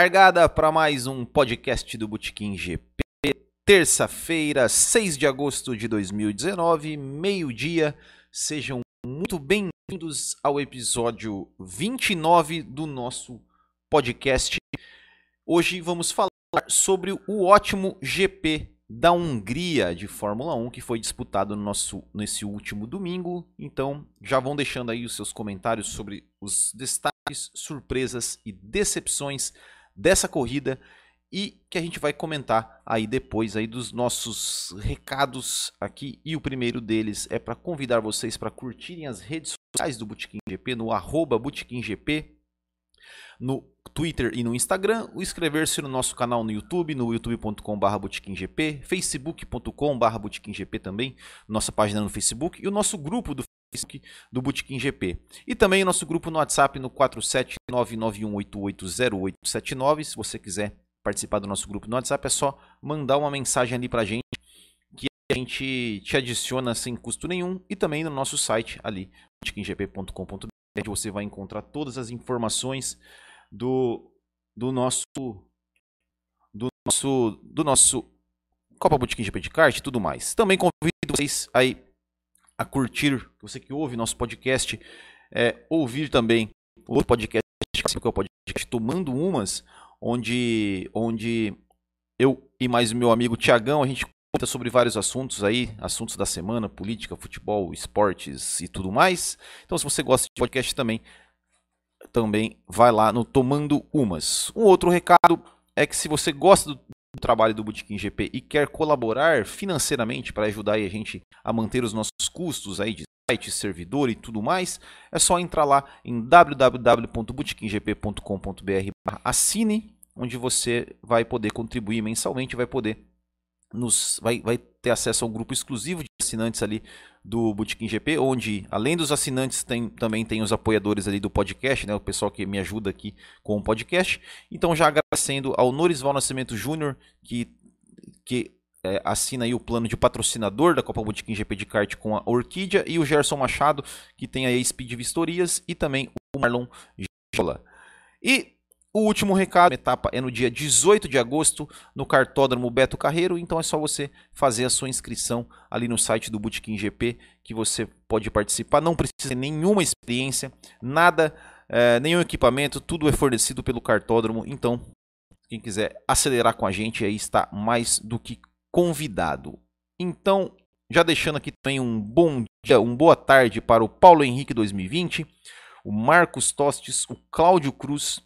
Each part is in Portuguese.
Largada para mais um podcast do Botequim GP. Terça-feira, 6 de agosto de 2019, meio-dia. Sejam muito bem-vindos ao episódio 29 do nosso podcast. Hoje vamos falar sobre o ótimo GP da Hungria de Fórmula 1 que foi disputado no nosso, nesse último domingo. Então, já vão deixando aí os seus comentários sobre os destaques, surpresas e decepções dessa corrida e que a gente vai comentar aí depois aí dos nossos recados aqui. E o primeiro deles é para convidar vocês para curtirem as redes sociais do Botequim GP no arroba GP no Twitter e no Instagram, inscrever-se no nosso canal no YouTube, no youtube.com.br botequimgp, facebook.com.br também, nossa página no Facebook, e o nosso grupo do do Botequim GP. E também o nosso grupo no WhatsApp no 47991880879, se você quiser participar do nosso grupo no WhatsApp, é só mandar uma mensagem ali pra gente, que a gente te adiciona sem custo nenhum, e também no nosso site ali, botequimgp.com.br, você vai encontrar todas as informações do, do nosso do nosso do nosso Copa Botequim GP de kart e tudo mais. Também convido vocês aí a curtir, você que ouve nosso podcast, é, ouvir também o outro podcast, que é o podcast Tomando Umas, onde onde eu e mais meu amigo Tiagão, a gente conta sobre vários assuntos aí, assuntos da semana, política, futebol, esportes e tudo mais. Então, se você gosta de podcast também, também vai lá no Tomando Umas. Um outro recado é que se você gosta do trabalho do Botequim GP e quer colaborar financeiramente para ajudar a gente a manter os nossos custos aí de site, servidor e tudo mais, é só entrar lá em www.botequimgp.com.br assine, onde você vai poder contribuir mensalmente, vai poder nos vai, vai ter acesso a um grupo exclusivo de assinantes ali do Botequim GP, onde além dos assinantes tem, também tem os apoiadores ali do podcast, né, o pessoal que me ajuda aqui com o podcast. Então já agradecendo ao Norisval Nascimento Júnior que que é, assina aí o plano de patrocinador da Copa Botequim GP de kart com a Orquídea e o Gerson Machado que tem aí Speed Vistorias e também o Marlon Jola. E o último recado, a etapa é no dia 18 de agosto, no cartódromo Beto Carreiro, então é só você fazer a sua inscrição ali no site do Bootkin GP, que você pode participar, não precisa ter nenhuma experiência, nada, é, nenhum equipamento, tudo é fornecido pelo cartódromo, então quem quiser acelerar com a gente aí está mais do que convidado. Então, já deixando aqui também um bom dia, uma boa tarde para o Paulo Henrique 2020, o Marcos Tostes, o Cláudio Cruz,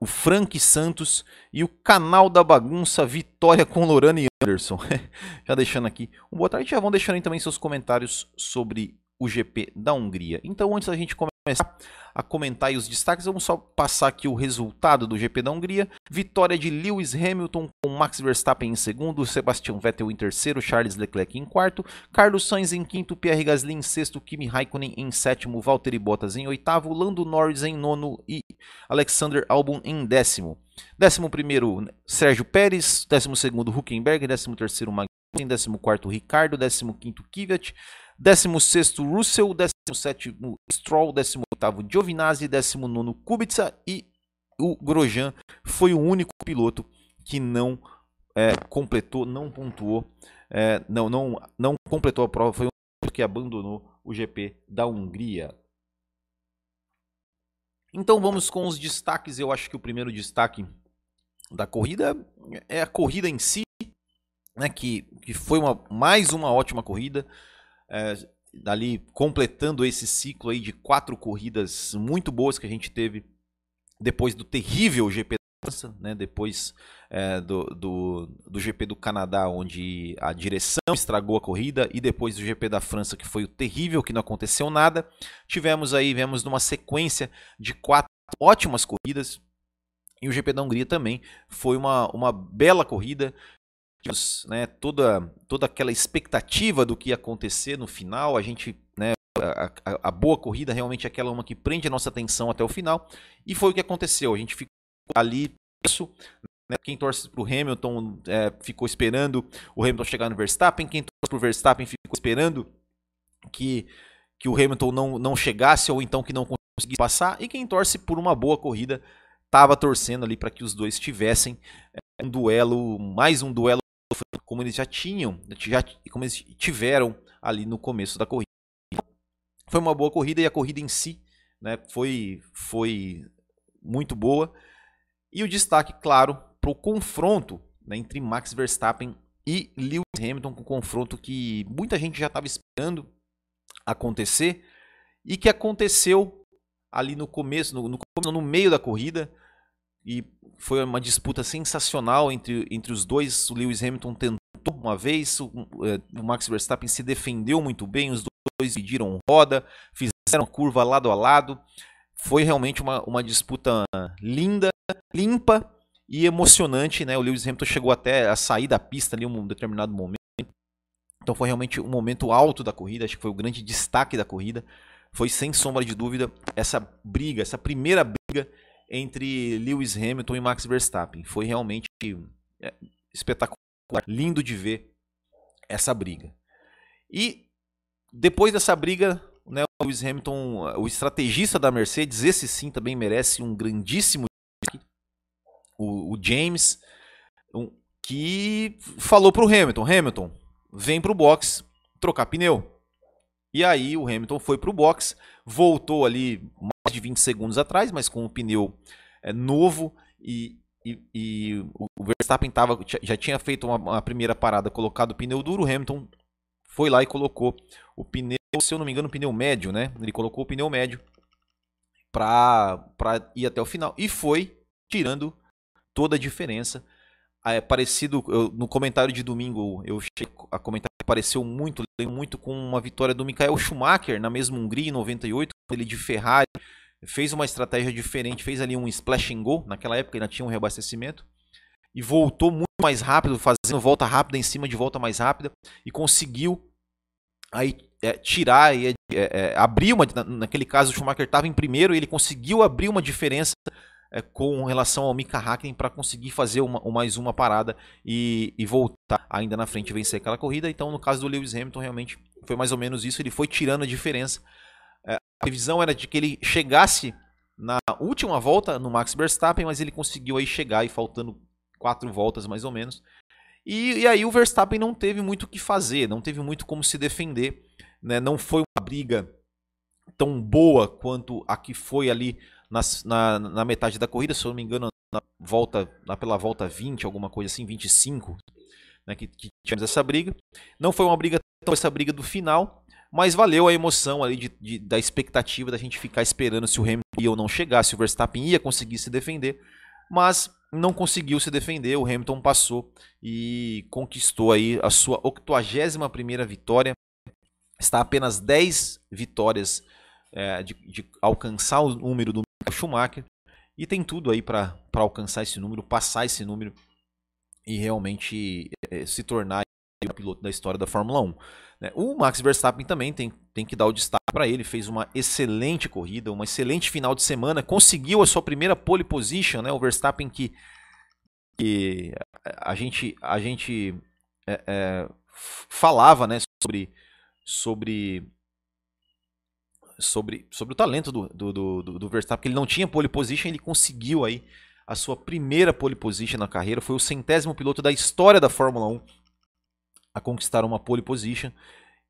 o Frank Santos e o canal da bagunça Vitória com Lorana e Anderson. já deixando aqui um boa tarde, já vão deixando aí também seus comentários sobre o GP da Hungria. Então, antes da gente começar a comentar os destaques, vamos só passar aqui o resultado do GP da Hungria. Vitória de Lewis Hamilton com Max Verstappen em segundo, Sebastian Vettel em terceiro, Charles Leclerc em quarto, Carlos Sainz em quinto, Pierre Gasly em sexto, Kimi Raikkonen em sétimo, Valtteri Bottas em oitavo, Lando Norris em nono e Alexander Albon em décimo. Décimo primeiro, Sérgio Pérez, décimo segundo, Huckenberg, décimo terceiro, Magnussen, décimo quarto, Ricardo, décimo quinto, Kvyat, 16º Russell, 17º Stroll, 18º Giovinazzi, 19º Kubica e o Grosjean foi o único piloto que não é, completou, não pontuou, é, não, não, não completou a prova, foi o único que abandonou o GP da Hungria. Então vamos com os destaques. Eu acho que o primeiro destaque da corrida é a corrida em si, né, que, que foi uma, mais uma ótima corrida é, dali completando esse ciclo aí de quatro corridas muito boas que a gente teve depois do terrível GP da França, né, depois é, do, do, do, GP do Canadá, onde a direção estragou a corrida, e depois do GP da França, que foi o terrível, que não aconteceu nada. Tivemos aí, vemos numa sequência de quatro ótimas corridas, e o GP da Hungria também foi uma, uma bela corrida né, toda, toda aquela expectativa do que ia acontecer no final, a gente, né, a, a, a, boa corrida realmente é aquela uma que prende a nossa atenção até o final, e foi o que aconteceu, a gente ficou ali, isso, né, quem torce para o Hamilton é, ficou esperando o Hamilton chegar no Verstappen, quem torce para o Verstappen ficou esperando que, que o Hamilton não, não chegasse ou então que não conseguisse passar, e quem torce por uma boa corrida estava torcendo ali para que os dois tivessem é, um duelo, mais um duelo como eles já tinham, já, como eles tiveram ali no começo da corrida. Foi uma boa corrida e a corrida em si né, foi, foi muito boa. E o destaque, claro, para o confronto né, entre Max Verstappen e Lewis Hamilton, um confronto que muita gente já estava esperando acontecer e que aconteceu ali no começo, no, no, no meio da corrida. E foi uma disputa sensacional entre, entre os dois. O Lewis Hamilton tentou uma vez, o, é, o Max Verstappen se defendeu muito bem, os dois dividiram roda, fizeram curva lado a lado. Foi realmente uma, uma disputa linda, limpa e emocionante. Né? O Lewis Hamilton chegou até a sair da pista ali em um determinado momento. Então foi realmente um momento alto da corrida, acho que foi o grande destaque da corrida. Foi sem sombra de dúvida essa briga, essa primeira briga entre Lewis Hamilton e Max Verstappen. Foi realmente é, espetacular, lindo de ver essa briga. E depois dessa briga, né, o Lewis Hamilton, o estrategista da Mercedes, esse sim também merece um grandíssimo o, o James, um, que falou para o Hamilton, Hamilton, vem para o box trocar pneu. E aí o Hamilton foi para o box, voltou ali mais de 20 segundos atrás, mas com o pneu é, novo e, e, e, o Verstappen tava, já tinha feito uma, uma, primeira parada, colocado o pneu duro, o Hamilton foi lá e colocou o pneu, se eu não me engano, o pneu médio, né? Ele colocou o pneu médio para ir até o final e foi tirando toda a diferença. É parecido eu, no comentário de domingo, eu cheguei a comentar pareceu muito, muito com uma vitória do Michael Schumacher na mesma Hungria em 98, ele de Ferrari fez uma estratégia diferente, fez ali um splash and go, naquela época ainda tinha um reabastecimento, e voltou muito mais rápido, fazendo volta rápida em cima de volta mais rápida, e conseguiu aí é, tirar e é, é, abrir uma. Naquele caso, o Schumacher estava em primeiro e ele conseguiu abrir uma diferença é, com relação ao Mika Hakkinen para conseguir fazer uma, mais uma parada e, e, voltar ainda na frente e vencer aquela corrida. Então, no caso do Lewis Hamilton, realmente foi mais ou menos isso. Ele foi tirando a diferença. É, a previsão era de que ele chegasse na última volta no Max Verstappen, mas ele conseguiu aí chegar e faltando quatro voltas mais ou menos. E, e aí o Verstappen não teve muito o que fazer, não teve muito como se defender. Né? Não foi uma briga tão boa quanto a que foi ali na, na, metade da corrida, se eu não me engano, na volta, na pela volta 20, alguma coisa assim, 25, né, que, que tivemos essa briga. Não foi uma briga tão essa briga do final, mas valeu a emoção ali de, de, da expectativa da gente ficar esperando se o Hamilton ia ou não chegar, se o Verstappen ia conseguir se defender, mas não conseguiu se defender, o Hamilton passou e conquistou aí a sua 81 primeira vitória, está apenas 10 vitórias é, de, de, alcançar o número do Schumacher e tem tudo aí para alcançar esse número, passar esse número e realmente é, se tornar o piloto da história da Fórmula 1. Né? O Max Verstappen também tem, tem que dar o destaque para ele, fez uma excelente corrida, uma excelente final de semana, conseguiu a sua primeira pole position, né? o Verstappen que, que a gente, a gente é, é, falava né, sobre, sobre sobre, sobre o talento do, do, do, do Verstappen, que ele não tinha pole position, ele conseguiu aí a sua primeira pole position na carreira, foi o centésimo piloto da história da Fórmula 1 a conquistar uma pole position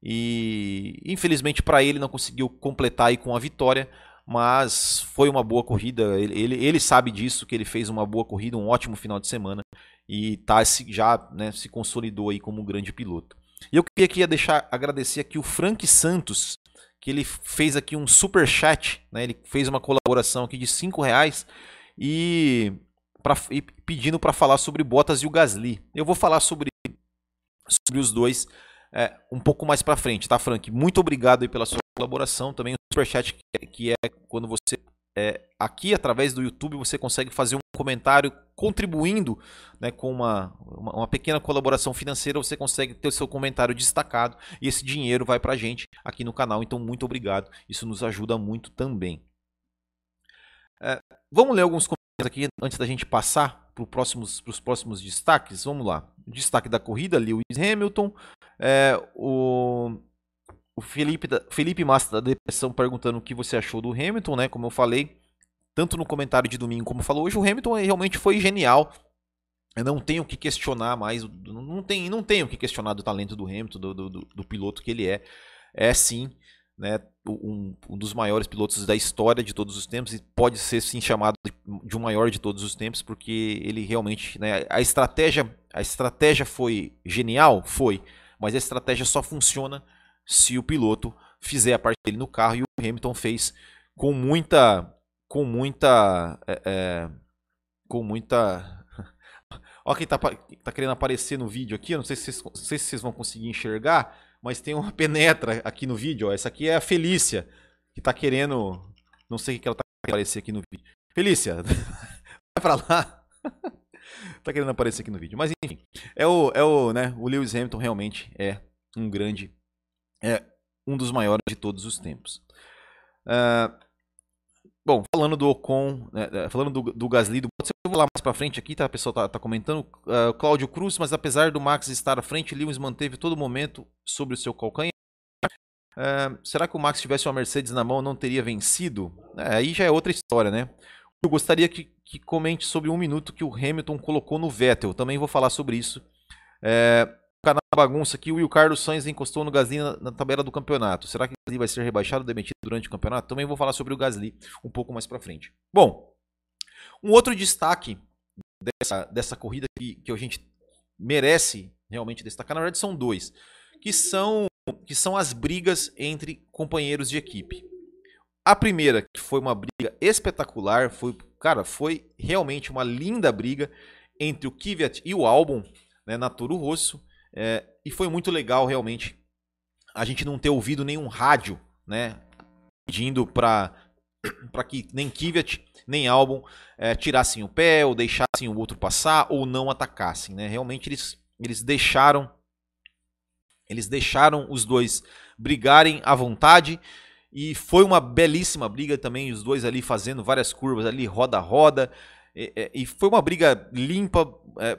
e infelizmente para ele não conseguiu completar aí com a vitória, mas foi uma boa corrida, ele, ele, ele, sabe disso, que ele fez uma boa corrida, um ótimo final de semana e tá, já né, se consolidou aí como um grande piloto. E eu queria, queria deixar agradecer aqui o Frank Santos, que ele fez aqui um super chat, né? Ele fez uma colaboração aqui de cinco reais e, pra, e pedindo para falar sobre Bottas e o Gasly. Eu vou falar sobre, sobre os dois é, um pouco mais para frente, tá, Frank? Muito obrigado pela sua colaboração. Também o super chat que é, que é quando você é, aqui através do YouTube você consegue fazer um comentário contribuindo né, com uma, uma, uma, pequena colaboração financeira, você consegue ter o seu comentário destacado e esse dinheiro vai para a gente aqui no canal. Então, muito obrigado, isso nos ajuda muito também. É, vamos ler alguns comentários aqui antes da gente passar para próximos, os próximos destaques. Vamos lá. Destaque da corrida: Lewis Hamilton. É, o o Felipe, Felipe Massa da Depressão perguntando o que você achou do Hamilton, né? Como eu falei, tanto no comentário de domingo como falou hoje, o Hamilton realmente foi genial. Eu não tenho o que questionar mais, não tem, não tenho o que questionar do talento do Hamilton, do, do, do piloto que ele é. É sim, né, um, um, dos maiores pilotos da história de todos os tempos e pode ser sim chamado de, de um maior de todos os tempos porque ele realmente, né, a estratégia, a estratégia foi genial, foi, mas a estratégia só funciona se o piloto fizer a parte dele no carro e o Hamilton fez com muita com muita. É, é, com muita. Ó, quem tá, tá querendo aparecer no vídeo aqui, eu não sei se, vocês, não sei se vocês vão conseguir enxergar, mas tem uma penetra aqui no vídeo. Ó. Essa aqui é a Felícia, que tá querendo. Não sei o que ela tá querendo aparecer aqui no vídeo. Felícia, vai pra lá. tá querendo aparecer aqui no vídeo. Mas enfim, é o, é o, né, o Lewis Hamilton realmente é um grande. É um dos maiores de todos os tempos. Uh, Bom, falando do Ocon, né, é, falando do, do Gasly, do Bottas, eu vou lá mais pra frente aqui, tá? A pessoa tá, tá comentando. Uh, Cláudio Cruz, mas apesar do Max estar à frente, Lewis manteve todo momento sobre o seu calcanhar. Uh, será que o Max tivesse uma Mercedes na mão não teria vencido? É, aí já é outra história, né? Eu gostaria que, que, comente sobre um minuto que o Hamilton colocou no Vettel. Também vou falar sobre isso. É, canal bagunça aqui, o Will Carlos Sainz encostou no Gasly na, na, tabela do campeonato. Será que o Gasly vai ser rebaixado demitido durante o campeonato? Também vou falar sobre o Gasly um pouco mais para frente. Bom, um outro destaque dessa, dessa corrida que, que a gente merece realmente destacar, na verdade são dois, que são, que são as brigas entre companheiros de equipe. A primeira, que foi uma briga espetacular, foi, cara, foi realmente uma linda briga entre o Kvyat e o Albon, né, na Toro Rosso. É, e foi muito legal realmente a gente não ter ouvido nenhum rádio, né? Pedindo para para que nem Kvyat nem Albon é, tirassem o pé ou deixassem o outro passar ou não atacassem, né? Realmente eles eles deixaram eles deixaram os dois brigarem à vontade e foi uma belíssima briga também os dois ali fazendo várias curvas ali roda roda e, e foi uma briga limpa é,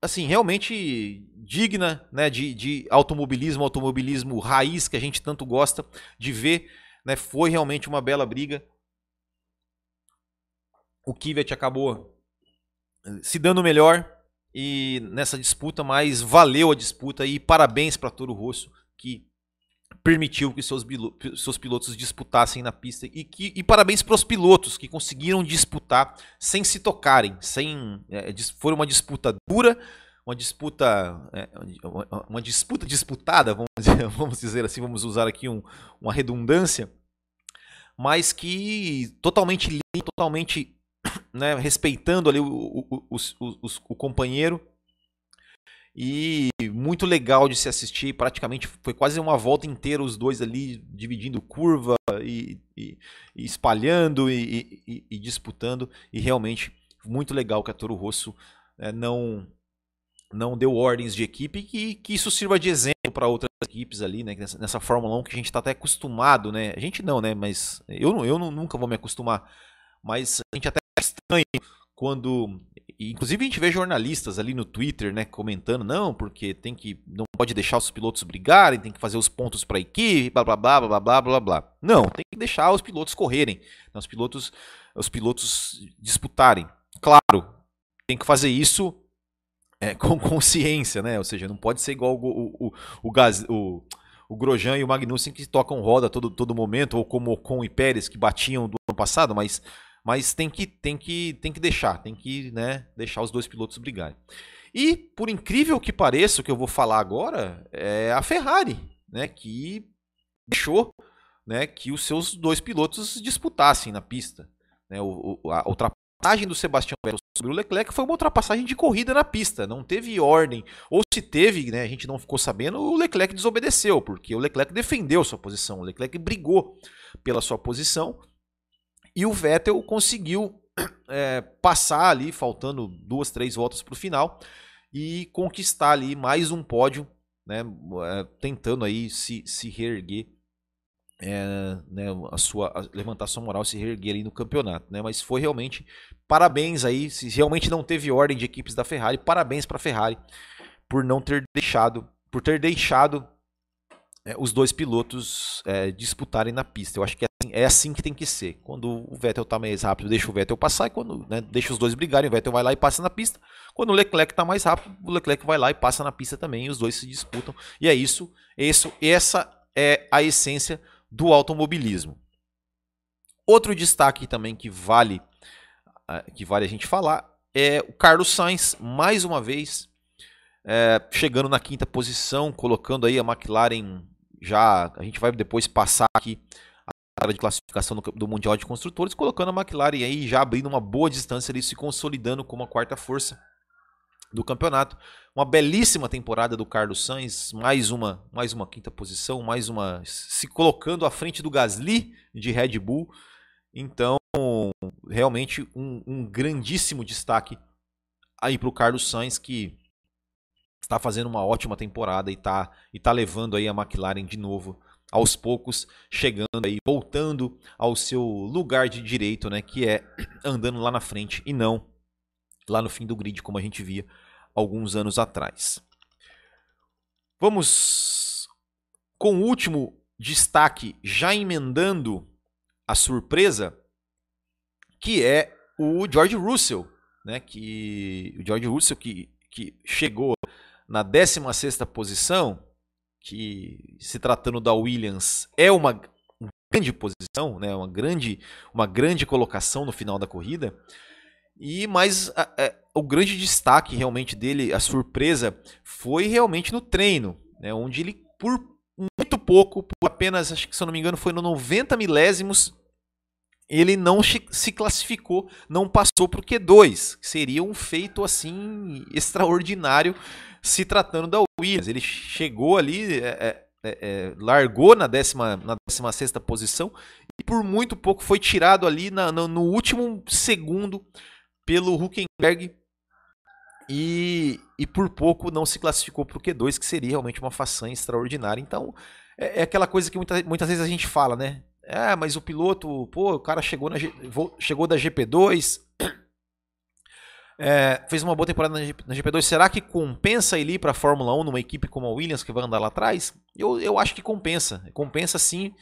assim, realmente digna né, de, de automobilismo, automobilismo raiz que a gente tanto gosta de ver. Né, foi realmente uma bela briga. O Kvyat acabou eh, se dando melhor e nessa disputa, mas valeu a disputa e parabéns para Toro Rosso que permitiu que seus, seus pilotos disputassem na pista e, que, e parabéns para os pilotos que conseguiram disputar sem se tocarem, sem é, foi uma disputa dura, uma disputa é, uma disputa disputada, vamos dizer, vamos dizer assim, vamos usar aqui um, uma redundância, mas que totalmente totalmente né, respeitando ali o, o, o, o companheiro e muito legal de se assistir. Praticamente foi quase uma volta inteira os dois ali dividindo curva e, e, e espalhando e, e, disputando. E realmente muito legal que a Toro Rosso é, não não deu ordens de equipe e que isso sirva de exemplo para outras equipes ali, né? Nessa, nessa Fórmula 1 que a gente está até acostumado, né? A gente não, né? Mas eu, eu nunca vou me acostumar. Mas a gente até é estranho quando inclusive a gente vê jornalistas ali no Twitter, né, comentando, não, porque tem que não pode deixar os pilotos brigarem, tem que fazer os pontos para a equipe, blá blá blá blá blá blá blá. Não, tem que deixar os pilotos correrem, né, os pilotos os pilotos disputarem. Claro, tem que fazer isso é, com consciência, né? Ou seja, não pode ser igual o, o, o, o, o Grosjean e o Magnussen que tocam roda todo, todo momento, ou como Ocon e Pérez que batiam do ano passado, mas mas tem que, tem que, tem que deixar, tem que né, deixar os dois pilotos brigarem. E, por incrível que pareça, o que eu vou falar agora é a Ferrari, né, que deixou né, que os seus dois pilotos disputassem na pista. Né, o, a ultrapassagem do Sebastião Vettel sobre o Leclerc foi uma ultrapassagem de corrida na pista, não teve ordem. Ou se teve, né, a gente não ficou sabendo, o Leclerc desobedeceu, porque o Leclerc defendeu sua posição, o Leclerc brigou pela sua posição e o Vettel conseguiu é, passar ali, faltando duas, três voltas para o final, e conquistar ali mais um pódio, né, é, tentando aí se, se reerguer, é, né, a sua, a, levantar sua moral, se reerguer ali no campeonato. Né, mas foi realmente, parabéns aí, se realmente não teve ordem de equipes da Ferrari, parabéns para a Ferrari por não ter deixado, por ter deixado é, os dois pilotos é, disputarem na pista. Eu acho que é assim, é assim, que tem que ser. Quando o Vettel está mais rápido, deixa o Vettel passar, e quando né, deixa os dois brigarem, o Vettel vai lá e passa na pista. Quando o Leclerc está mais rápido, o Leclerc vai lá e passa na pista também, e os dois se disputam. E é isso, isso essa é a essência do automobilismo. Outro destaque também que vale que vale a gente falar é o Carlos Sainz, mais uma vez, é, chegando na quinta posição, colocando aí a McLaren já. A gente vai depois passar aqui a de classificação do, do, Mundial de Construtores, colocando a McLaren aí já abrindo uma boa distância ali, se consolidando como a quarta força do campeonato. Uma belíssima temporada do Carlos Sainz, mais uma, mais uma quinta posição, mais uma se colocando à frente do Gasly de Red Bull. Então, realmente um, um grandíssimo destaque aí para o Carlos Sainz que está fazendo uma ótima temporada e está e tá levando aí a McLaren de novo aos poucos, chegando aí, voltando ao seu lugar de direito, né, que é andando lá na frente e não lá no fim do grid, como a gente via alguns anos atrás. Vamos com o último destaque, já emendando a surpresa, que é o George Russell, né, que o George Russell que, que chegou na 16ª posição, que se tratando da Williams é uma grande posição, né, uma grande uma grande colocação no final da corrida. E a, o grande destaque realmente dele, a surpresa, foi realmente no treino, né, onde ele por muito pouco, por apenas, acho que se eu não me engano, foi no 90 milésimos, ele não se classificou, não passou para o Q2. Seria um feito assim extraordinário se tratando da Williams. Ele chegou ali, é, é, é, é largou na 16 na décima sexta posição e por muito pouco foi tirado ali na, no, no, último segundo pelo Huckenberg e, e por pouco não se classificou para o Q2, que seria realmente uma façanha extraordinária. Então é, é aquela coisa que muita, muitas vezes a gente fala, né? É, mas o piloto, pô, o cara chegou, na, chegou da GP2, é, fez uma boa temporada na, GP2. Será que compensa ele ir para a Fórmula 1 numa equipe como a Williams que vai andar lá atrás? Eu, eu acho que compensa. Compensa sim.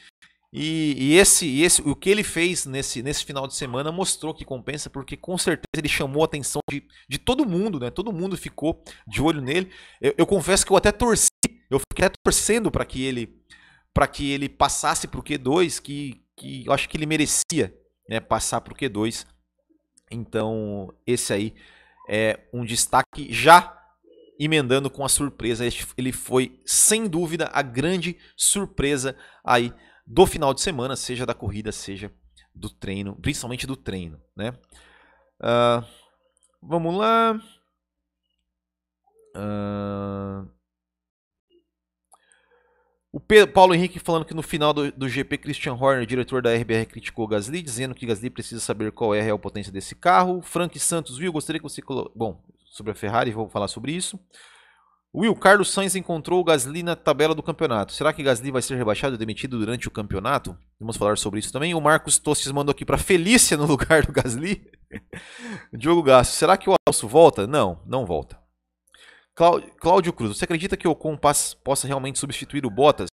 E, e esse, esse, o que ele fez nesse, nesse final de semana mostrou que compensa, porque com certeza ele chamou a atenção de, de todo mundo, né? Todo mundo ficou de olho nele. Eu, eu confesso que eu até torci, eu fiquei até torcendo para que ele para que ele passasse para o Q2, que, que eu acho que ele merecia né, passar para o Q2. Então, esse aí é um destaque já emendando com a surpresa. Ele foi, sem dúvida, a grande surpresa aí do final de semana, seja da corrida, seja do treino, principalmente do treino, né? Uh, vamos lá. Pedro, Paulo Henrique falando que no final do, do, GP, Christian Horner, diretor da RBR, criticou Gasly, dizendo que Gasly precisa saber qual é a real potência desse carro. Frank Santos, viu? Gostaria que você. Colo... Bom, sobre a Ferrari, vou falar sobre isso. Will, Carlos Sainz encontrou o Gasly na tabela do campeonato. Será que Gasly vai ser rebaixado e demitido durante o campeonato? Vamos falar sobre isso também. O Marcos Tostes mandou aqui para Felícia no lugar do Gasly. Diogo Gasto, será que o Alonso volta? Não, não volta. Cláudio Cruz, você acredita que o Ocon possa realmente substituir o Bottas?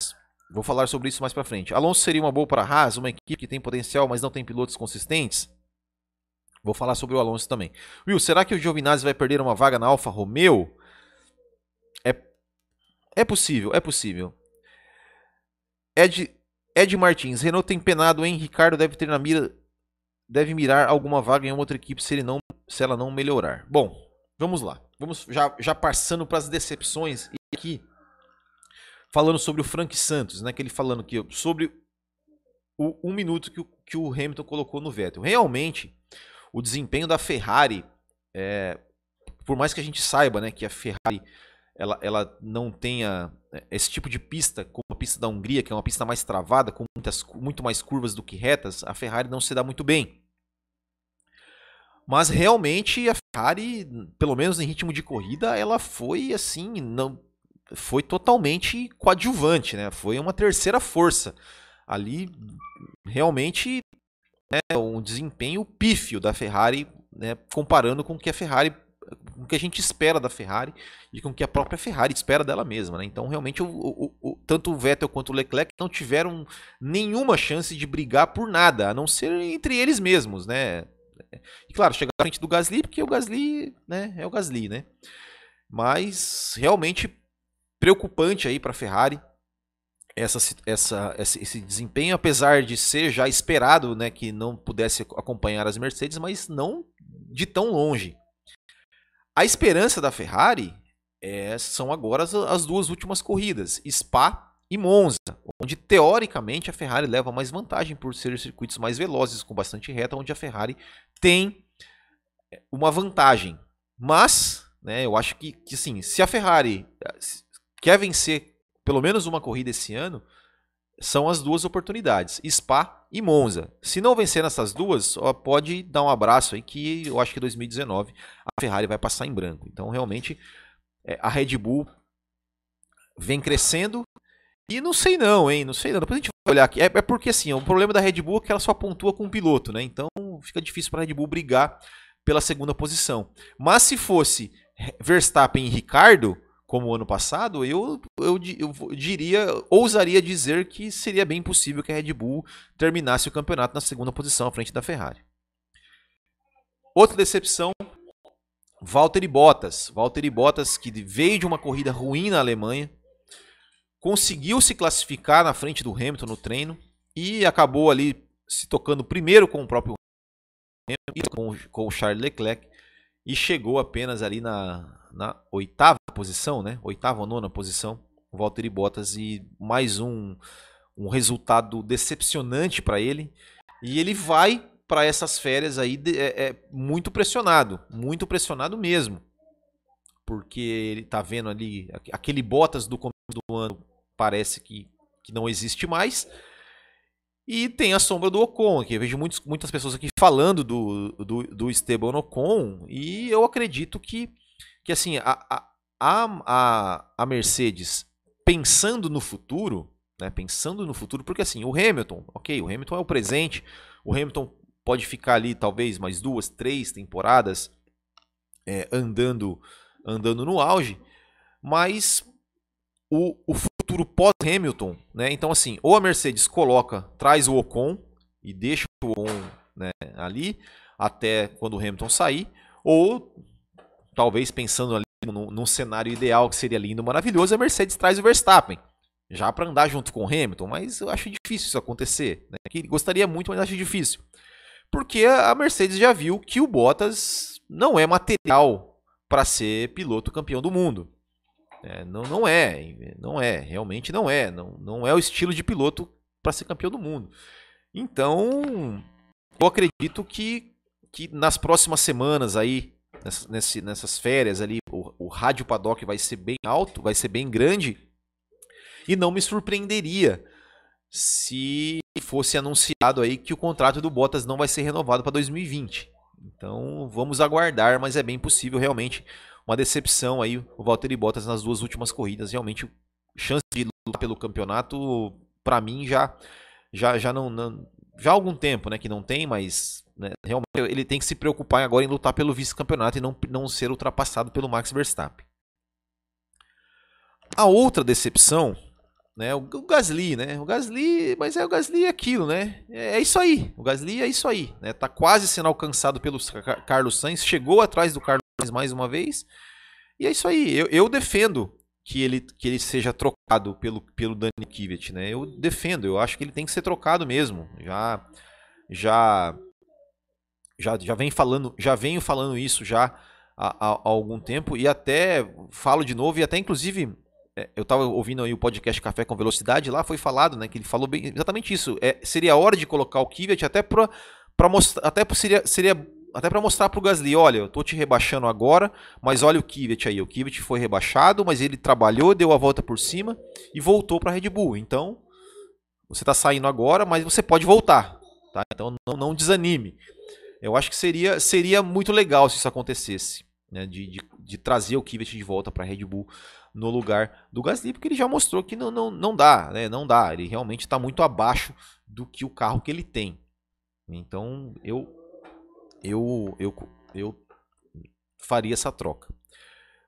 Vou falar sobre isso mais para frente. Alonso seria uma boa para a Haas, uma equipe que tem potencial, mas não tem pilotos consistentes? Vou falar sobre o Alonso também. Will, será que o Giovinazzi vai perder uma vaga na Alfa Romeo? É, é possível, é possível. Ed, Ed Martins, Renault tem penado, hein? Ricardo deve ter na mira, deve mirar alguma vaga em outra equipe se ele não, se ela não melhorar. Bom, vamos lá. Vamos já, já passando para as decepções e aqui falando sobre o Frank Santos, né? Que ele falando que sobre o um minuto que o, que o Hamilton colocou no Vettel. Realmente, o desempenho da Ferrari, é, por mais que a gente saiba, né, que a Ferrari ela, ela não tenha é, esse tipo de pista, como a pista da Hungria, que é uma pista mais travada, com muitas, muito mais curvas do que retas, a Ferrari não se dá muito bem. Mas realmente a Ferrari, pelo menos em ritmo de corrida, ela foi assim, não foi totalmente coadjuvante, né? Foi uma terceira força. Ali realmente né, um desempenho pífio da Ferrari, né, comparando com o que a Ferrari com o que a gente espera da Ferrari e com o que a própria Ferrari espera dela mesma. Né? Então, realmente, o, o, o, tanto o Vettel quanto o Leclerc não tiveram nenhuma chance de brigar por nada, a não ser entre eles mesmos. Né? E claro, chegar à frente do Gasly, porque o Gasly né, é o Gasly. Né? Mas realmente preocupante aí para a Ferrari essa, essa, esse desempenho, apesar de ser já esperado né, que não pudesse acompanhar as Mercedes, mas não de tão longe. A esperança da Ferrari é, são agora as, as, duas últimas corridas, Spa e Monza, onde teoricamente a Ferrari leva mais vantagem por ser circuitos mais velozes, com bastante reta, onde a Ferrari tem é, uma vantagem. Mas, né, eu acho que, que sim, se a Ferrari eh, quer vencer pelo menos uma corrida esse ano, são as duas oportunidades, Spa e Monza. Se não vencer nessas duas, ó, pode dar um abraço aí que eu acho que 2019 a Ferrari vai passar em branco. Então realmente é, a Red Bull vem crescendo e não sei não, hein? Não sei não. Depois a gente vai olhar aqui. É, é porque assim, o problema da Red Bull é que ela só pontua com o piloto, né? Então fica difícil para a Red Bull brigar pela segunda posição. Mas se fosse Verstappen e Ricardo, como o ano passado, eu, eu, eu, diria, ousaria dizer que seria bem possível que a Red Bull terminasse o campeonato na segunda posição à frente da Ferrari. Outra decepção, Valtteri Bottas. Valtteri Bottas que veio de uma corrida ruim na Alemanha, conseguiu se classificar na frente do Hamilton no treino e acabou ali se tocando primeiro com o próprio Hamilton e com, o Charles Leclerc e chegou apenas ali na, na oitava posição, né? Oitava ou nona posição, o Valtteri Bottas e mais um um resultado decepcionante para ele e ele vai para essas férias aí é, é, muito pressionado, muito pressionado mesmo, porque ele tá vendo ali aquele Bottas do começo do ano parece que, que não existe mais. E tem a sombra do Ocon, que eu vejo muitos, muitas pessoas aqui falando do, do, do Esteban Ocon e eu acredito que que assim, a, a, a, a Mercedes pensando no futuro, né, pensando no futuro, porque assim, o Hamilton, ok, o Hamilton é o presente, o Hamilton pode ficar ali talvez mais duas, três temporadas é, andando, andando no auge, mas o, o futuro pós-Hamilton, né? Então assim, ou a Mercedes coloca, traz o Ocon e deixa o Ocon né, ali até quando o Hamilton sair, ou talvez pensando ali num, cenário ideal que seria lindo, maravilhoso, a Mercedes traz o Verstappen. Já para andar junto com o Hamilton, mas eu acho difícil isso acontecer. Né? Que gostaria muito, mas acho difícil. Porque a Mercedes já viu que o Bottas não é material para ser piloto campeão do mundo. É, não, não é, não é, realmente não é. Não, não é o estilo de piloto para ser campeão do mundo. Então, eu acredito que, que nas próximas semanas aí, nessas, nessas férias ali, o, o rádio paddock vai ser bem alto, vai ser bem grande. E não me surpreenderia se fosse anunciado aí que o contrato do Bottas não vai ser renovado para 2020. Então vamos aguardar, mas é bem possível realmente uma decepção aí o Valtteri Bottas nas duas últimas corridas. Realmente chance de lutar pelo campeonato para mim já já já não, não, já há algum tempo, né, que não tem, mas né? Realmente ele tem que se preocupar agora em lutar pelo vice-campeonato e não, não ser ultrapassado pelo Max Verstappen. A outra decepção, né, o, Gasly, né? O Gasly, mas é o Gasly é aquilo, né? É, é isso aí. O Gasly é isso aí, né? Tá quase sendo alcançado pelo Carlos Sainz, chegou atrás do Carlos mais uma vez. E é isso aí. Eu, eu defendo que ele, que ele seja trocado pelo, pelo Dani Kivet, né? Eu defendo, eu acho que ele tem que ser trocado mesmo. Já já já, já vem falando, já venho falando isso já há, há, algum tempo e até falo de novo e até inclusive é, eu estava ouvindo aí o podcast Café com Velocidade lá foi falado, né, que ele falou bem, exatamente isso. É, seria a hora de colocar o Kvyat até para mostrar, até seria seria até para mostrar para o Gasly, olha, eu tô te rebaixando agora, mas olha o Kvyat aí, o Kvyat foi rebaixado, mas ele trabalhou, deu a volta por cima e voltou para a Red Bull. Então, você está saindo agora, mas você pode voltar, tá? Então não, não desanime. Eu acho que seria, seria muito legal se isso acontecesse, né? de, de, de trazer o Kvyat de volta para a Red Bull no lugar do Gasly, porque ele já mostrou que não, não, não dá, né? Não dá. Ele realmente está muito abaixo do que o carro que ele tem. Então eu eu eu, eu faria essa troca.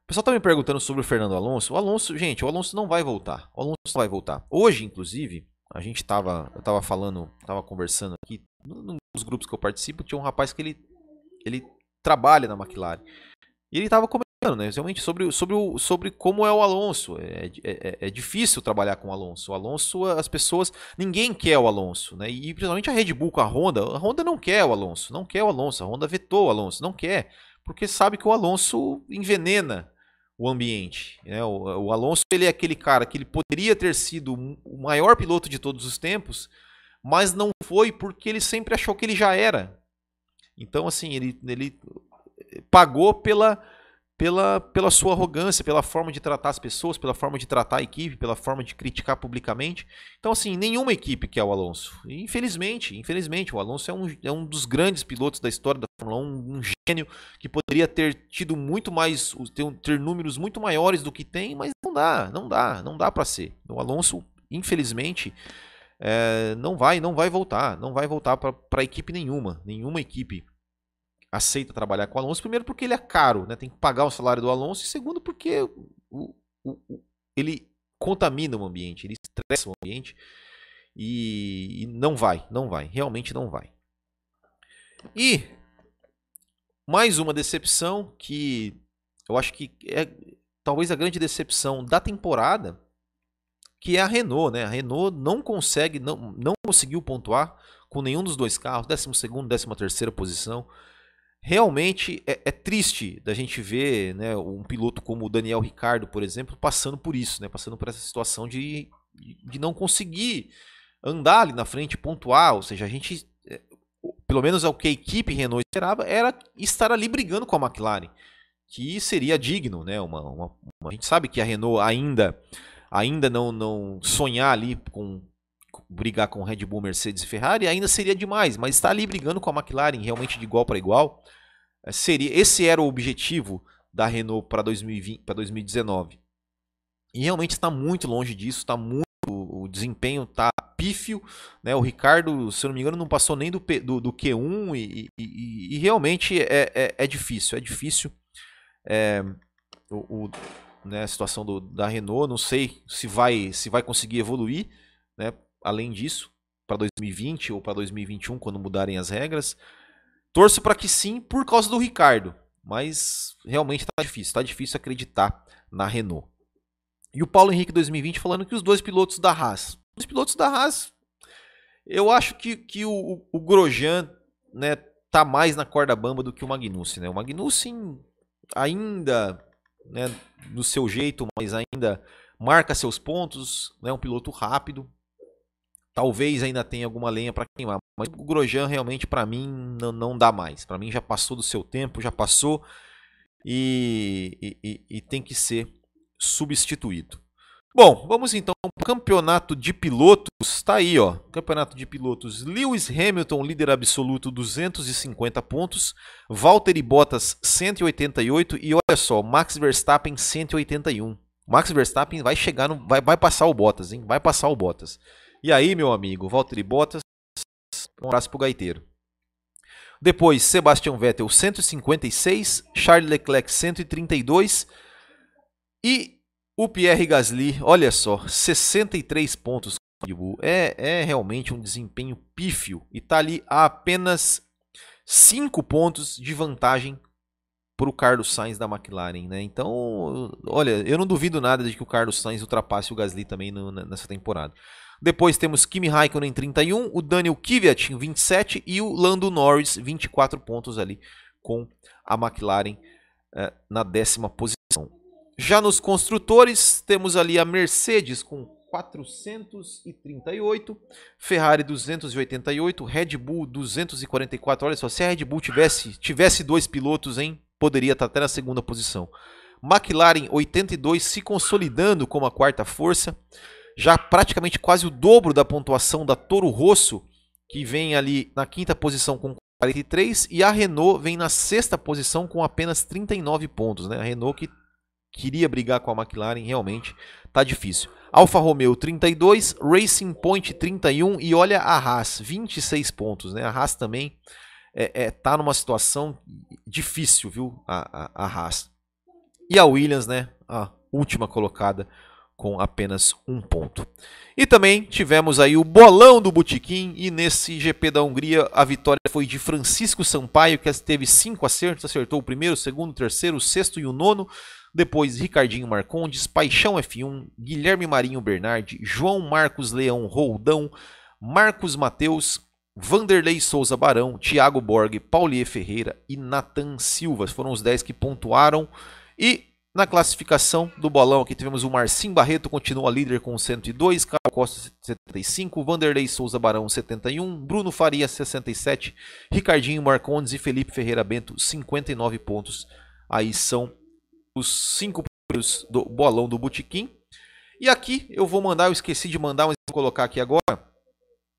O pessoal está me perguntando sobre o Fernando Alonso. O Alonso, gente, o Alonso não vai voltar. O Alonso não vai voltar. Hoje, inclusive, a gente estava, eu estava falando, estava conversando aqui nos grupos que eu participo, tinha um rapaz que ele, ele trabalha na McLaren. E ele estava comentando, né, realmente sobre, sobre, o, sobre como é o Alonso. É, é, é, é, difícil trabalhar com o Alonso. O Alonso, as pessoas, ninguém quer o Alonso, né? E principalmente a Red Bull com a Honda, a Honda não quer o Alonso, não quer o Alonso. A Honda vetou o Alonso, não quer, porque sabe que o Alonso envenena o ambiente. Né? O, o, Alonso ele é aquele cara que ele poderia ter sido o maior piloto de todos os tempos, mas não foi porque ele sempre achou que ele já era. Então, assim, ele, ele pagou pela, pela, pela sua arrogância, pela forma de tratar as pessoas, pela forma de tratar a equipe, pela forma de criticar publicamente. Então, assim, nenhuma equipe quer o Alonso. Infelizmente, infelizmente, o Alonso é um, é um dos grandes pilotos da história da Fórmula 1, um gênio que poderia ter tido muito mais, ter, ter números muito maiores do que tem, mas não dá, não dá, não dá para ser. O Alonso, infelizmente, é, não vai, não vai voltar, não vai voltar para equipe nenhuma, nenhuma equipe aceita trabalhar com o Alonso, primeiro porque ele é caro, né? tem que pagar o salário do Alonso, e segundo porque o, o, o, ele contamina o ambiente, ele estressa o ambiente e, e, não vai, não vai, realmente não vai. E mais uma decepção que eu acho que é talvez a grande decepção da temporada, que é a Renault, né? A Renault não consegue, não, não conseguiu pontuar com nenhum dos dois carros, 12 segundo, 13 terceira posição realmente é, é, triste da gente ver né, um piloto como o Daniel Ricardo, por exemplo, passando por isso, né, passando por essa situação de, de não conseguir andar ali na frente, pontuar, ou seja, a gente, é, pelo menos é o que a equipe Renault esperava, era estar ali brigando com a McLaren, que seria digno, né, uma, uma, uma a gente sabe que a Renault ainda, ainda não, não sonhar ali com brigar com Red Bull, Mercedes e Ferrari ainda seria demais, mas estar ali brigando com a McLaren realmente de igual para igual, eh, seria esse era o objetivo da Renault para 2020, para 2019. E realmente está muito longe disso, está muito o desempenho está pífio, né? O Ricardo, se eu não me engano, não passou nem do, P, do, do Q1 e, e, e realmente é, é, é, difícil, é difícil é, o, o né, a situação do, da Renault. Não sei se vai se vai conseguir evoluir, né? Além disso, para 2020 ou para 2021, quando mudarem as regras. Torço para que sim, por causa do Ricardo. Mas realmente está difícil, está difícil acreditar na Renault. E o Paulo Henrique 2020 falando que os dois pilotos da Haas. Os pilotos da Haas, eu acho que, que o, o Grosjean né, tá mais na corda bamba do que o Magnussen. Né? O Magnussen ainda, né, no seu jeito, mas ainda marca seus pontos, é né, um piloto rápido, Talvez ainda tenha alguma lenha para queimar, mas o Grosjean realmente para mim não, não dá mais. Para mim já passou do seu tempo, já passou e, e, e tem que ser substituído. Bom, vamos então para o campeonato de pilotos. Está aí, ó. Campeonato de pilotos. Lewis Hamilton, líder absoluto, 250 pontos. Valtteri Bottas, 188. E olha só, Max Verstappen, 181. Max Verstappen vai chegar no. Vai, vai passar o Bottas, hein? Vai passar o Bottas. E aí, meu amigo, Valtteri Bottas, um abraço pro gaiteiro. Depois, Sebastian Vettel 156, Charles Leclerc 132 e o Pierre Gasly, olha só, 63 pontos. É, é realmente um desempenho pífio e está ali a apenas 5 pontos de vantagem para o Carlos Sainz da McLaren, né? Então, olha, eu não duvido nada de que o Carlos Sainz ultrapasse o Gasly também no, nessa temporada. Depois temos Kimi Raikkonen em 31, o Daniel Kvyat em 27 e o Lando Norris 24 pontos ali com a McLaren eh, na décima posição. Já nos construtores temos ali a Mercedes com 438, Ferrari 288, Red Bull 244. Olha só, se a Red Bull tivesse, tivesse dois pilotos, hein, poderia estar até na segunda posição. McLaren 82 se consolidando como a quarta força já praticamente quase o dobro da pontuação da Toro Rosso, que vem ali na quinta posição com 43, e a Renault vem na sexta posição com apenas 39 pontos. Né? A Renault que queria brigar com a McLaren, realmente está difícil. Alfa Romeo 32, Racing Point 31 e olha a Haas, 26 pontos. Né? A Haas também é, é, tá numa situação difícil, viu? A, a, a Haas. E a Williams, né? A última colocada com apenas um ponto. E também tivemos aí o bolão do Botequim e nesse GP da Hungria a vitória foi de Francisco Sampaio, que teve cinco acertos, acertou o primeiro, o segundo, o terceiro, o sexto e o nono. Depois Ricardinho Marcondes, Paixão F1, Guilherme Marinho Bernardi, João Marcos Leão Roldão, Marcos Mateus, Vanderlei Souza Barão, Thiago Borg, Paulier Ferreira e Nathan Silva. Foram os 10 que pontuaram. E na classificação do bolão aqui tivemos o Marcim Barreto, continua líder com 102, Carlos Costa 75, Vanderlei Souza Barão 71, Bruno Faria 67, Ricardinho Marcondes e Felipe Ferreira Bento 59 pontos. Aí são os cinco primeiros do bolão do Botequim. E aqui eu vou mandar, eu esqueci de mandar, mas vou colocar aqui agora,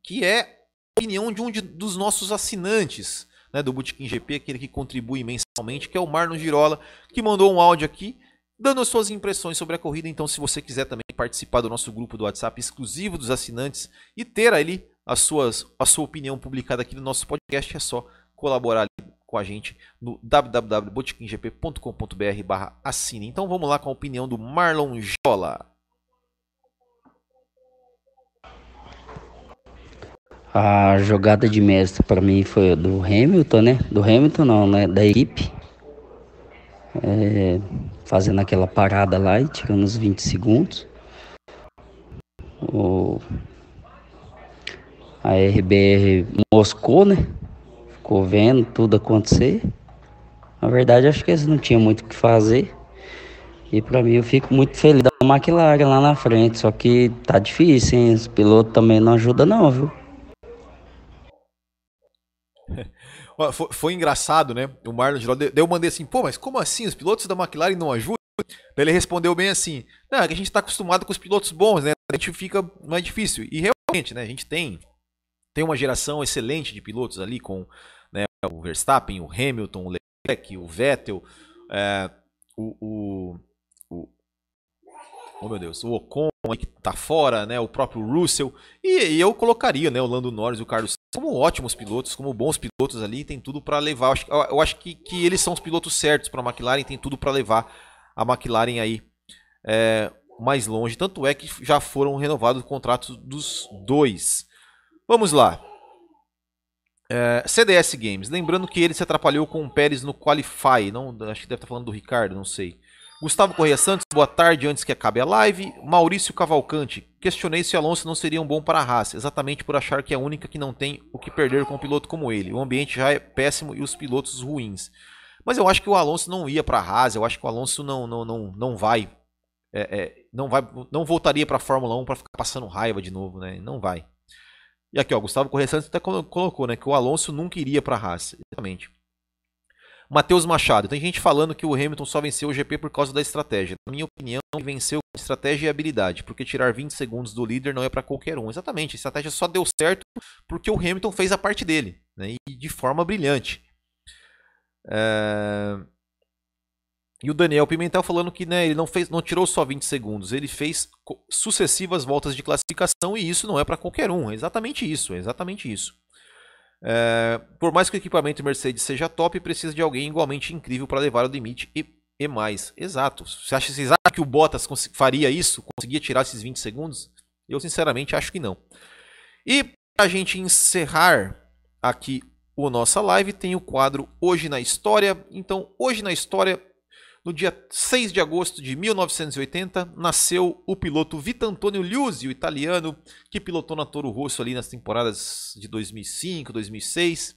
que é a opinião de um de, dos nossos assinantes né, do Botequim GP, aquele que contribui mensalmente, que é o Marno Girola, que mandou um áudio aqui dando as suas impressões sobre a corrida. Então, se você quiser também participar do nosso grupo do WhatsApp exclusivo dos assinantes e ter ali as suas, a sua opinião publicada aqui no nosso podcast, é só colaborar com a gente no www.botequimgp.com.br barra assine. Então vamos lá com a opinião do Marlon Jola. A jogada de mestre para mim foi do Hamilton, né? Do Hamilton não, né? Da equipe. É, fazendo aquela parada lá e tirando os 20 segundos. O, a RBR moscou, né? Ficou vendo tudo acontecer. Na verdade, acho que eles não tinham muito o que fazer. E para mim, eu fico muito feliz da McLaren lá na frente. Só que tá difícil, hein? Os pilotos também não ajudam, não, viu? Foi, foi, engraçado, né? O Marlon Girol deu, eu mandei assim, pô, mas como assim? Os pilotos da McLaren não ajudam? Ele respondeu bem assim: Não, é que a gente está acostumado com os pilotos bons, né? A gente fica mais difícil. E realmente, né? A gente tem, tem uma geração excelente de pilotos ali com né, o Verstappen, o Hamilton, o Leclerc, o Vettel, é, o, o, o, oh meu Deus, o Ocon que tá fora, né? O próprio Russell. E, e, eu colocaria, né? O Lando Norris e o Carlos como ótimos pilotos, como bons pilotos ali, tem tudo para levar. Eu acho, eu acho que, que, eles são os pilotos certos para a McLaren, tem tudo para levar a McLaren aí é, mais longe. Tanto é que já foram renovados os contratos dos dois. Vamos lá. É, CDS Games, lembrando que ele se atrapalhou com o Pérez no Qualify. Não, acho que deve estar falando do Ricardo, não sei. Gustavo Correia Santos, boa tarde antes que acabe a live. Maurício Cavalcante, questionei se Alonso não seria um bom para a Haas, exatamente por achar que é a única que não tem o que perder com um piloto como ele. O ambiente já é péssimo e os pilotos ruins. Mas eu acho que o Alonso não ia para a Haas, eu acho que o Alonso não, não, não, não vai. É, é, não vai não voltaria para a Fórmula 1 para ficar passando raiva de novo, né? Não vai. E aqui, ó, Gustavo Correia Santos até colocou, né, que o Alonso nunca iria para a Haas, exatamente. Matheus Machado. Tem gente falando que o Hamilton só venceu o GP por causa da estratégia. Na minha opinião, ele venceu com estratégia e habilidade, porque tirar 20 segundos do líder não é para qualquer um. Exatamente, a estratégia só deu certo porque o Hamilton fez a parte dele, né, e de forma brilhante. É... E o Daniel Pimentel falando que né, ele não, fez, não tirou só 20 segundos, ele fez sucessivas voltas de classificação e isso não é para qualquer um. É exatamente isso, é exatamente isso. É, por mais que o equipamento Mercedes seja top, precisa de alguém igualmente incrível para levar ao limite e, e mais. Exato. Você acha, vocês acham que o Bottas faria isso? Conseguia tirar esses 20 segundos? Eu sinceramente acho que não. E para a gente encerrar aqui o nossa live, tem o quadro Hoje na História. Então, hoje na história no dia 6 de agosto de 1980, nasceu o piloto Vitantonio Liuzzi, o italiano, que pilotou na Toro Rosso ali nas temporadas de 2005, 2006.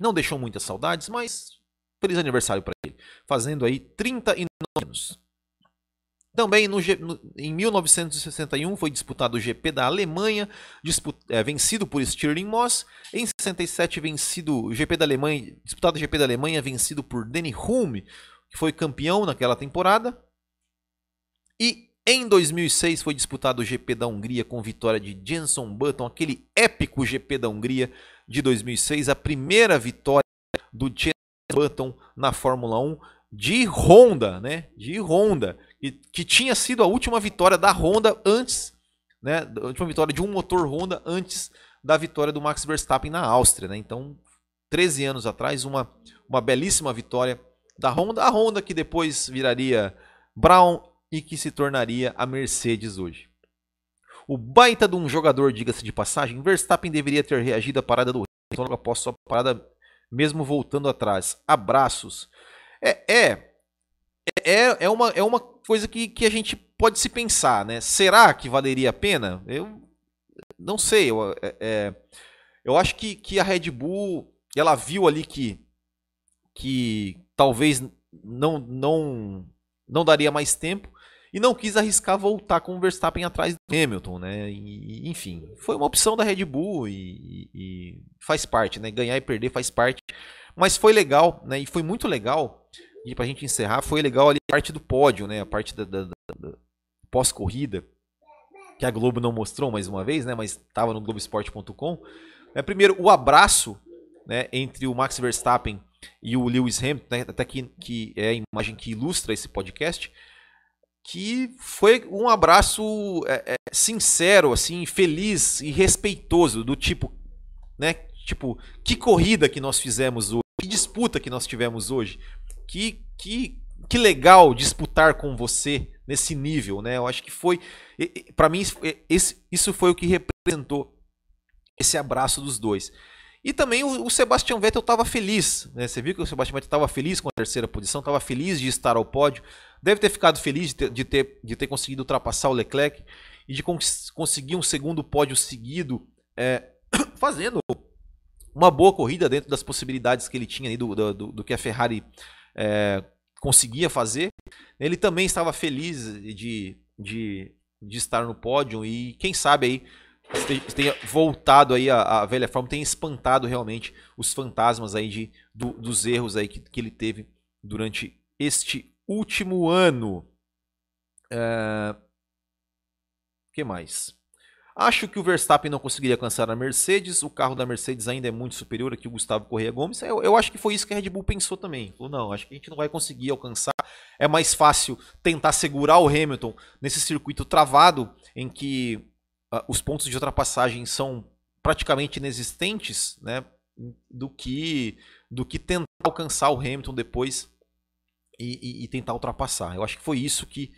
Não deixou muitas saudades, mas feliz aniversário para ele, fazendo aí 39 anos. Também no, em 1961 foi disputado o GP da Alemanha, disput, é, vencido por Stirling Moss. Em 67 vencido o GP da Alemanha, disputado o GP da Alemanha, vencido por Danny Hulme, que foi campeão naquela temporada. E em 2006 foi disputado o GP da Hungria com vitória de Jenson Button, aquele épico GP da Hungria de 2006, a primeira vitória do Jenson Button na Fórmula 1 de Honda, né? De Honda, que, que tinha sido a última vitória da Honda antes, né? A última vitória de um motor Honda antes da vitória do Max Verstappen na Áustria, né? Então 13 anos atrás, uma, uma belíssima vitória da Honda, a Honda que depois viraria Brown e que se tornaria a Mercedes hoje. O baita de um jogador, diga-se de passagem, Verstappen deveria ter reagido à parada do Hamilton logo após sua parada, mesmo voltando atrás. Abraços. É, é, é, é, uma, é uma coisa que, que a gente pode se pensar, né? Será que valeria a pena? Eu não sei. Eu, é, é, eu acho que, que a Red Bull ela viu ali que, que talvez não, não, não daria mais tempo e não quis arriscar voltar com o Verstappen atrás do Hamilton, né? E, enfim, foi uma opção da Red Bull e, e, faz parte, né? Ganhar e perder faz parte. Mas foi legal, né? E foi muito legal. E pra gente encerrar, foi legal ali a parte do pódio, né? A parte da, da, da pós-corrida, que a Globo não mostrou mais uma vez, né? Mas estava no Globoesporte.com. É, primeiro, o abraço né, entre o Max Verstappen e o Lewis Hamilton, né, até que, que é a imagem que ilustra esse podcast que foi um abraço é, é, sincero, assim, feliz e respeitoso, do tipo, né? Tipo, que corrida que nós fizemos hoje, que disputa que nós tivemos hoje, que, que, que legal disputar com você nesse nível, né? Eu acho que foi, para mim, esse, isso foi o que representou esse abraço dos dois. E também o, o Sebastian Vettel estava feliz. Né? Você viu que o Sebastian Vettel estava feliz com a terceira posição, estava feliz de estar ao pódio. Deve ter ficado feliz de ter, de ter, de ter conseguido ultrapassar o Leclerc e de cons conseguir um segundo pódio seguido, é, fazendo uma boa corrida dentro das possibilidades que ele tinha do, do, do que a Ferrari é, conseguia fazer. Ele também estava feliz de, de, de estar no pódio e quem sabe aí tenha voltado aí a, a velha forma, tenha espantado realmente os fantasmas aí de, do, dos erros aí que, que ele teve durante este último ano. É... que mais? Acho que o Verstappen não conseguiria alcançar a Mercedes. O carro da Mercedes ainda é muito superior aqui o Gustavo Correia Gomes. Eu, eu, acho que foi isso que a Red Bull pensou também. Falou, não, acho que a gente não vai conseguir alcançar. É mais fácil tentar segurar o Hamilton nesse circuito travado em que uh, os pontos de ultrapassagem são praticamente inexistentes, né, do que do que tentar alcançar o Hamilton depois e, e, e, tentar ultrapassar. Eu acho que foi isso que,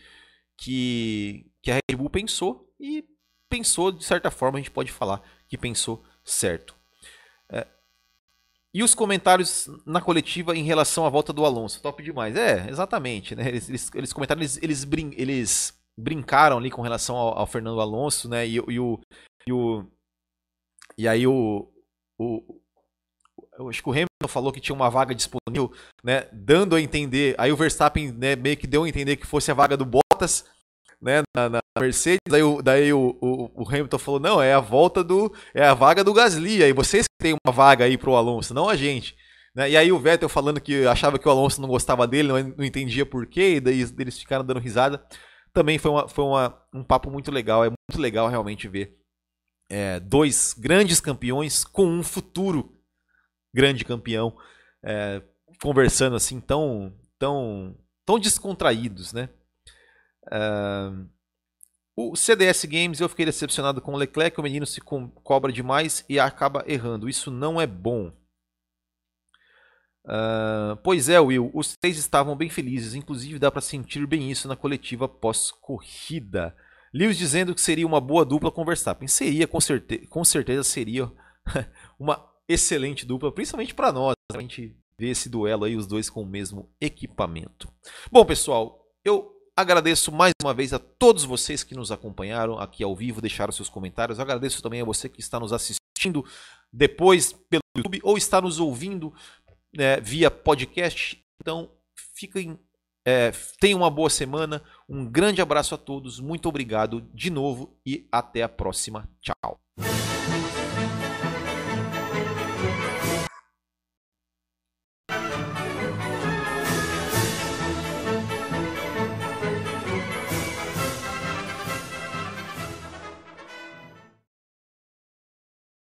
que, que a Red Bull pensou e pensou de certa forma a gente pode falar que pensou certo. É, e os comentários na coletiva em relação à volta do Alonso, top demais. É, exatamente, né? Eles, eles, eles comentaram, eles, eles, brin eles brincaram ali com relação ao, ao Fernando Alonso, né? E, e, o, e o. E aí o. o eu acho que o Hamilton falou que tinha uma vaga disponível, né? Dando a entender. Aí o Verstappen né, meio que deu a entender que fosse a vaga do Bottas, né? Na, na Mercedes. Daí, o, daí o, o, o, Hamilton falou: não, é a volta do. É a vaga do Gasly. Aí vocês que tem uma vaga aí pro Alonso, não a gente. Né? E aí o Vettel falando que achava que o Alonso não gostava dele, não, não entendia por quê, e daí eles ficaram dando risada também foi, uma, foi uma, um papo muito legal. É muito legal realmente ver é, dois grandes campeões com um futuro grande campeão é, conversando assim tão, tão, tão descontraídos, né? Uh, o CDS Games eu fiquei decepcionado com o Leclerc, o menino se co cobra demais e acaba errando. Isso não é bom. Uh, pois é, Will, os três estavam bem felizes, inclusive dá para sentir bem isso na coletiva pós-corrida. Lewis dizendo que seria uma boa dupla com Verstappen. Seria, com, certe com certeza seria uma excelente dupla, principalmente para nós, a gente ver esse duelo aí, os dois com o mesmo equipamento. Bom, pessoal, eu agradeço mais uma vez a todos vocês que nos acompanharam aqui ao vivo, deixaram seus comentários. Eu agradeço também a você que está nos assistindo depois pelo YouTube ou está nos ouvindo é, via podcast. Então, fiquem, é, tenham uma boa semana. Um grande abraço a todos. Muito obrigado de novo e até a próxima. Tchau.